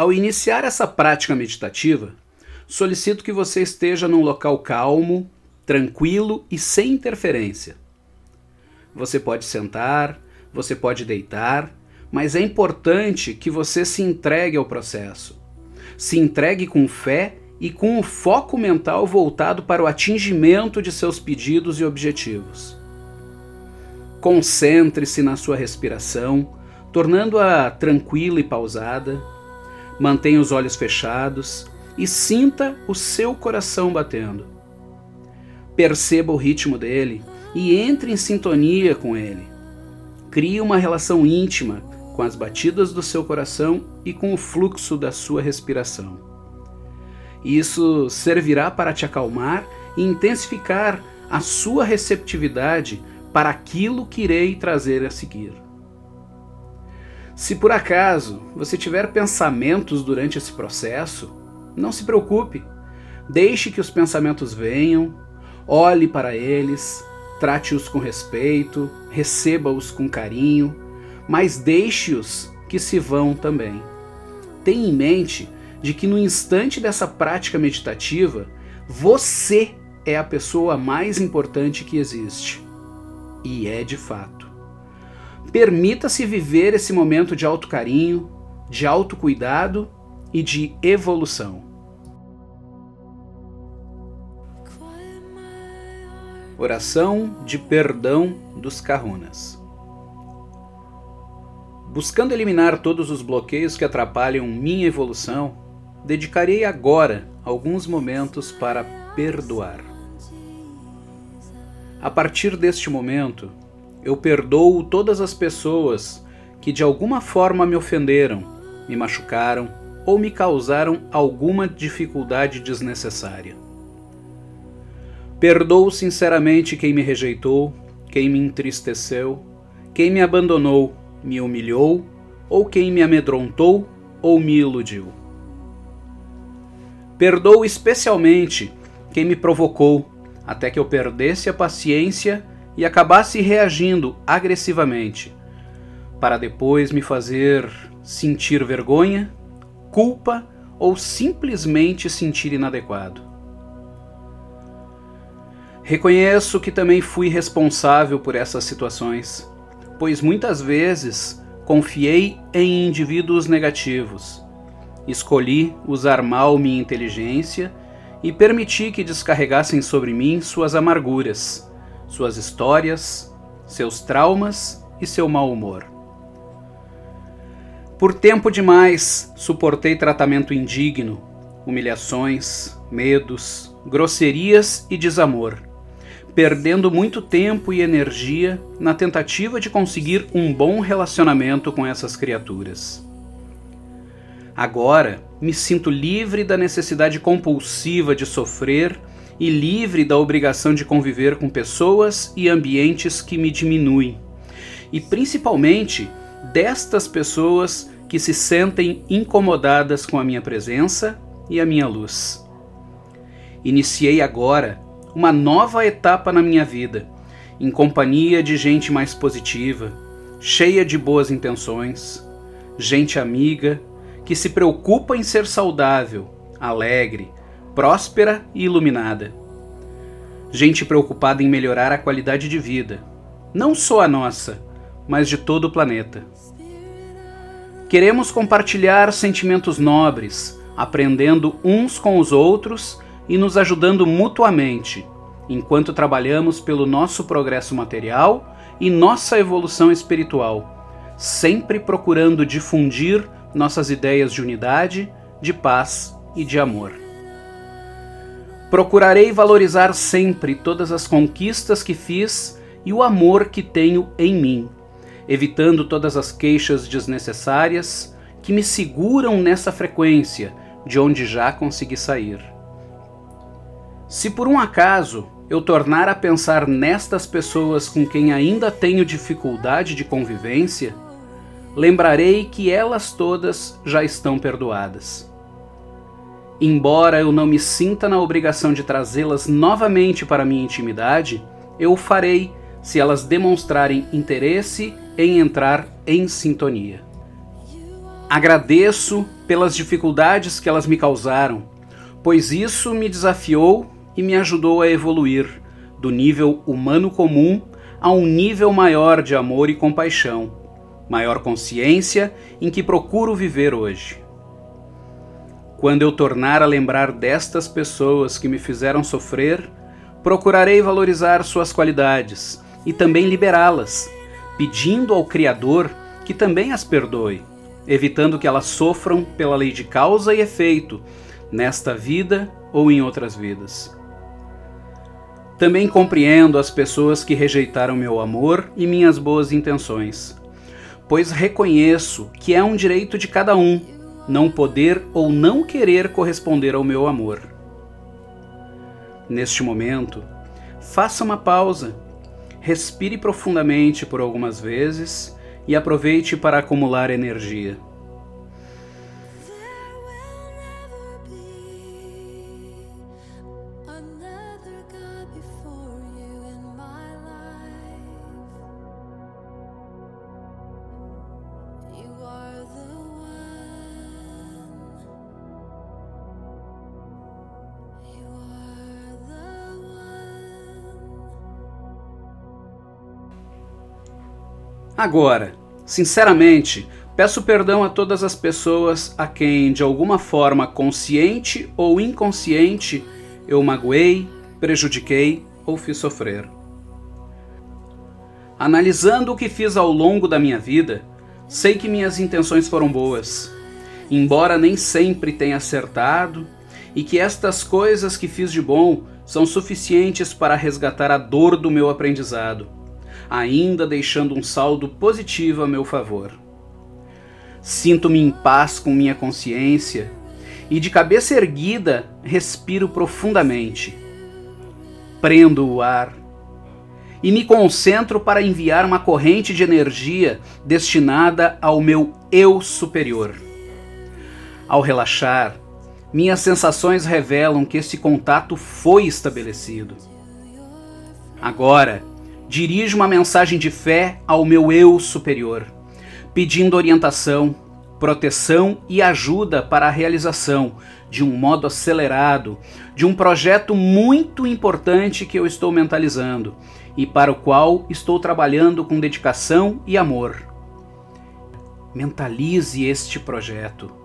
Ao iniciar essa prática meditativa, solicito que você esteja num local calmo, tranquilo e sem interferência. Você pode sentar, você pode deitar, mas é importante que você se entregue ao processo. Se entregue com fé e com o foco mental voltado para o atingimento de seus pedidos e objetivos. Concentre-se na sua respiração, tornando-a tranquila e pausada. Mantenha os olhos fechados e sinta o seu coração batendo. Perceba o ritmo dele e entre em sintonia com ele. Crie uma relação íntima com as batidas do seu coração e com o fluxo da sua respiração. Isso servirá para te acalmar e intensificar a sua receptividade para aquilo que irei trazer a seguir. Se por acaso você tiver pensamentos durante esse processo, não se preocupe. Deixe que os pensamentos venham, olhe para eles, trate-os com respeito, receba-os com carinho, mas deixe-os que se vão também. Tenha em mente de que no instante dessa prática meditativa, você é a pessoa mais importante que existe. E é de fato. Permita-se viver esse momento de autocarinho, de autocuidado e de evolução. Oração de perdão dos Kahunas. Buscando eliminar todos os bloqueios que atrapalham minha evolução, dedicarei agora alguns momentos para perdoar. A partir deste momento, eu perdoo todas as pessoas que de alguma forma me ofenderam, me machucaram ou me causaram alguma dificuldade desnecessária. Perdoo sinceramente quem me rejeitou, quem me entristeceu, quem me abandonou, me humilhou, ou quem me amedrontou ou me iludiu. Perdoo especialmente quem me provocou, até que eu perdesse a paciência e acabasse reagindo agressivamente, para depois me fazer sentir vergonha, culpa ou simplesmente sentir inadequado. Reconheço que também fui responsável por essas situações, pois muitas vezes confiei em indivíduos negativos. Escolhi usar mal minha inteligência e permiti que descarregassem sobre mim suas amarguras, suas histórias, seus traumas e seu mau humor. Por tempo demais suportei tratamento indigno, humilhações, medos, grosserias e desamor perdendo muito tempo e energia na tentativa de conseguir um bom relacionamento com essas criaturas. Agora me sinto livre da necessidade compulsiva de sofrer e livre da obrigação de conviver com pessoas e ambientes que me diminuem, e principalmente destas pessoas que se sentem incomodadas com a minha presença e a minha luz. Iniciei agora uma nova etapa na minha vida, em companhia de gente mais positiva, cheia de boas intenções, gente amiga que se preocupa em ser saudável, alegre, próspera e iluminada. Gente preocupada em melhorar a qualidade de vida, não só a nossa, mas de todo o planeta. Queremos compartilhar sentimentos nobres, aprendendo uns com os outros e nos ajudando mutuamente, enquanto trabalhamos pelo nosso progresso material e nossa evolução espiritual, sempre procurando difundir nossas ideias de unidade, de paz e de amor. Procurarei valorizar sempre todas as conquistas que fiz e o amor que tenho em mim, evitando todas as queixas desnecessárias que me seguram nessa frequência de onde já consegui sair. Se por um acaso eu tornar a pensar nestas pessoas com quem ainda tenho dificuldade de convivência, lembrarei que elas todas já estão perdoadas. Embora eu não me sinta na obrigação de trazê-las novamente para minha intimidade, eu o farei se elas demonstrarem interesse em entrar em sintonia. Agradeço pelas dificuldades que elas me causaram, pois isso me desafiou e me ajudou a evoluir do nível humano comum a um nível maior de amor e compaixão, maior consciência em que procuro viver hoje. Quando eu tornar a lembrar destas pessoas que me fizeram sofrer, procurarei valorizar suas qualidades e também liberá-las, pedindo ao Criador que também as perdoe, evitando que elas sofram pela lei de causa e efeito, nesta vida ou em outras vidas. Também compreendo as pessoas que rejeitaram meu amor e minhas boas intenções, pois reconheço que é um direito de cada um não poder ou não querer corresponder ao meu amor. Neste momento, faça uma pausa, respire profundamente por algumas vezes e aproveite para acumular energia. Agora, sinceramente, peço perdão a todas as pessoas a quem, de alguma forma consciente ou inconsciente, eu magoei, prejudiquei ou fiz sofrer. Analisando o que fiz ao longo da minha vida, sei que minhas intenções foram boas, embora nem sempre tenha acertado, e que estas coisas que fiz de bom são suficientes para resgatar a dor do meu aprendizado ainda deixando um saldo positivo a meu favor. Sinto-me em paz com minha consciência e, de cabeça erguida, respiro profundamente. Prendo o ar e me concentro para enviar uma corrente de energia destinada ao meu eu superior. Ao relaxar, minhas sensações revelam que esse contato foi estabelecido. Agora, dirijo uma mensagem de fé ao meu eu superior, pedindo orientação, proteção e ajuda para a realização, de um modo acelerado, de um projeto muito importante que eu estou mentalizando e para o qual estou trabalhando com dedicação e amor. Mentalize este projeto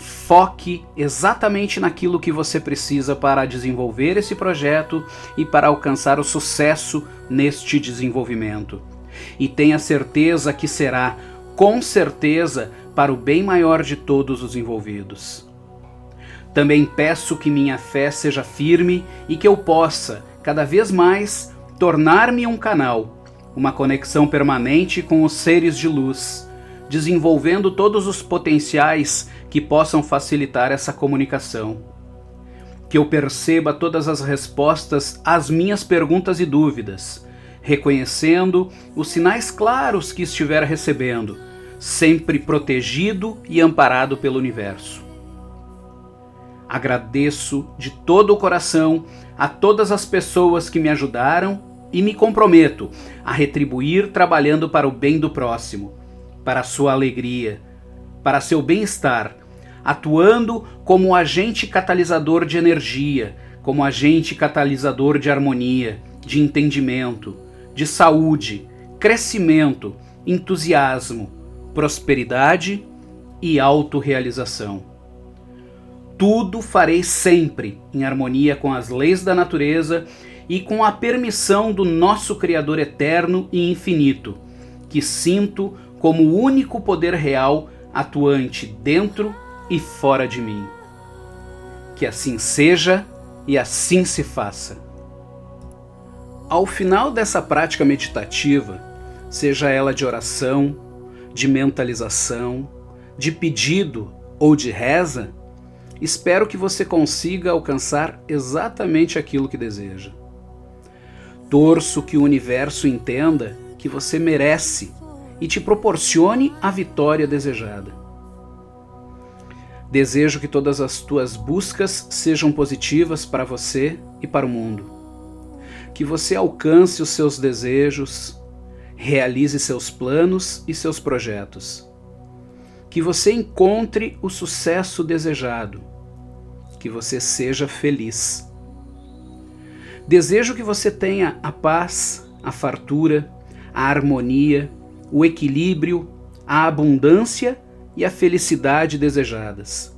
Foque exatamente naquilo que você precisa para desenvolver esse projeto e para alcançar o sucesso neste desenvolvimento. E tenha certeza que será, com certeza, para o bem maior de todos os envolvidos. Também peço que minha fé seja firme e que eu possa, cada vez mais, tornar-me um canal, uma conexão permanente com os seres de luz, desenvolvendo todos os potenciais que possam facilitar essa comunicação. Que eu perceba todas as respostas às minhas perguntas e dúvidas, reconhecendo os sinais claros que estiver recebendo, sempre protegido e amparado pelo universo. Agradeço de todo o coração a todas as pessoas que me ajudaram e me comprometo a retribuir trabalhando para o bem do próximo, para sua alegria, para seu bem-estar atuando como agente catalisador de energia, como agente catalisador de harmonia, de entendimento, de saúde, crescimento, entusiasmo, prosperidade e autorrealização. Tudo farei sempre em harmonia com as leis da natureza e com a permissão do nosso Criador eterno e infinito, que sinto como o único poder real atuante dentro e fora de mim. Que assim seja e assim se faça. Ao final dessa prática meditativa, seja ela de oração, de mentalização, de pedido ou de reza, espero que você consiga alcançar exatamente aquilo que deseja. Torço que o universo entenda que você merece e te proporcione a vitória desejada. Desejo que todas as tuas buscas sejam positivas para você e para o mundo. Que você alcance os seus desejos, realize seus planos e seus projetos. que você encontre o sucesso desejado, que você seja feliz. Desejo que você tenha a paz, a fartura, a harmonia, o equilíbrio, a abundância e a felicidade desejadas.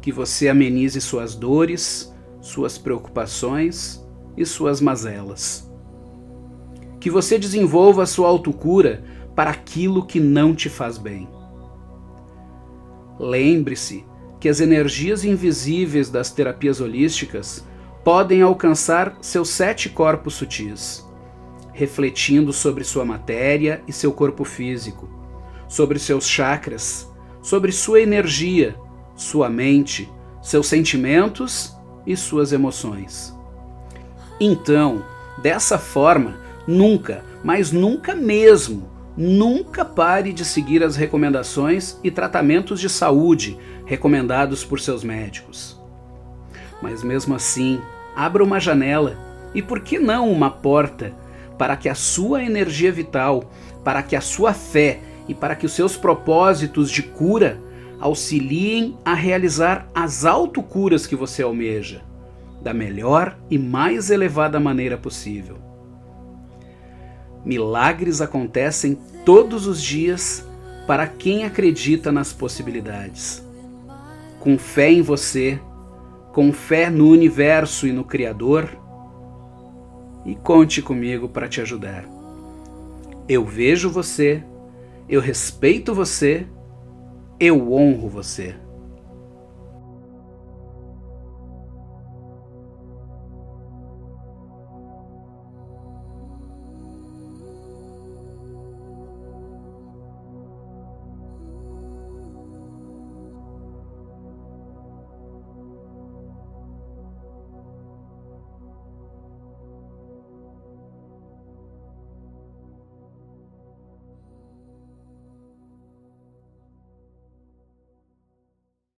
Que você amenize suas dores, suas preocupações e suas mazelas. Que você desenvolva a sua autocura para aquilo que não te faz bem. Lembre-se que as energias invisíveis das terapias holísticas podem alcançar seus sete corpos sutis, refletindo sobre sua matéria e seu corpo físico, sobre seus chakras, sobre sua energia, sua mente, seus sentimentos e suas emoções. Então, dessa forma, nunca, mas nunca mesmo, nunca pare de seguir as recomendações e tratamentos de saúde recomendados por seus médicos. Mas mesmo assim, abra uma janela e por que não uma porta para que a sua energia vital, para que a sua fé e para que os seus propósitos de cura auxiliem a realizar as autocuras que você almeja, da melhor e mais elevada maneira possível. Milagres acontecem todos os dias para quem acredita nas possibilidades. Com fé em você, com fé no universo e no Criador, e conte comigo para te ajudar. Eu vejo você, eu respeito você, eu honro você.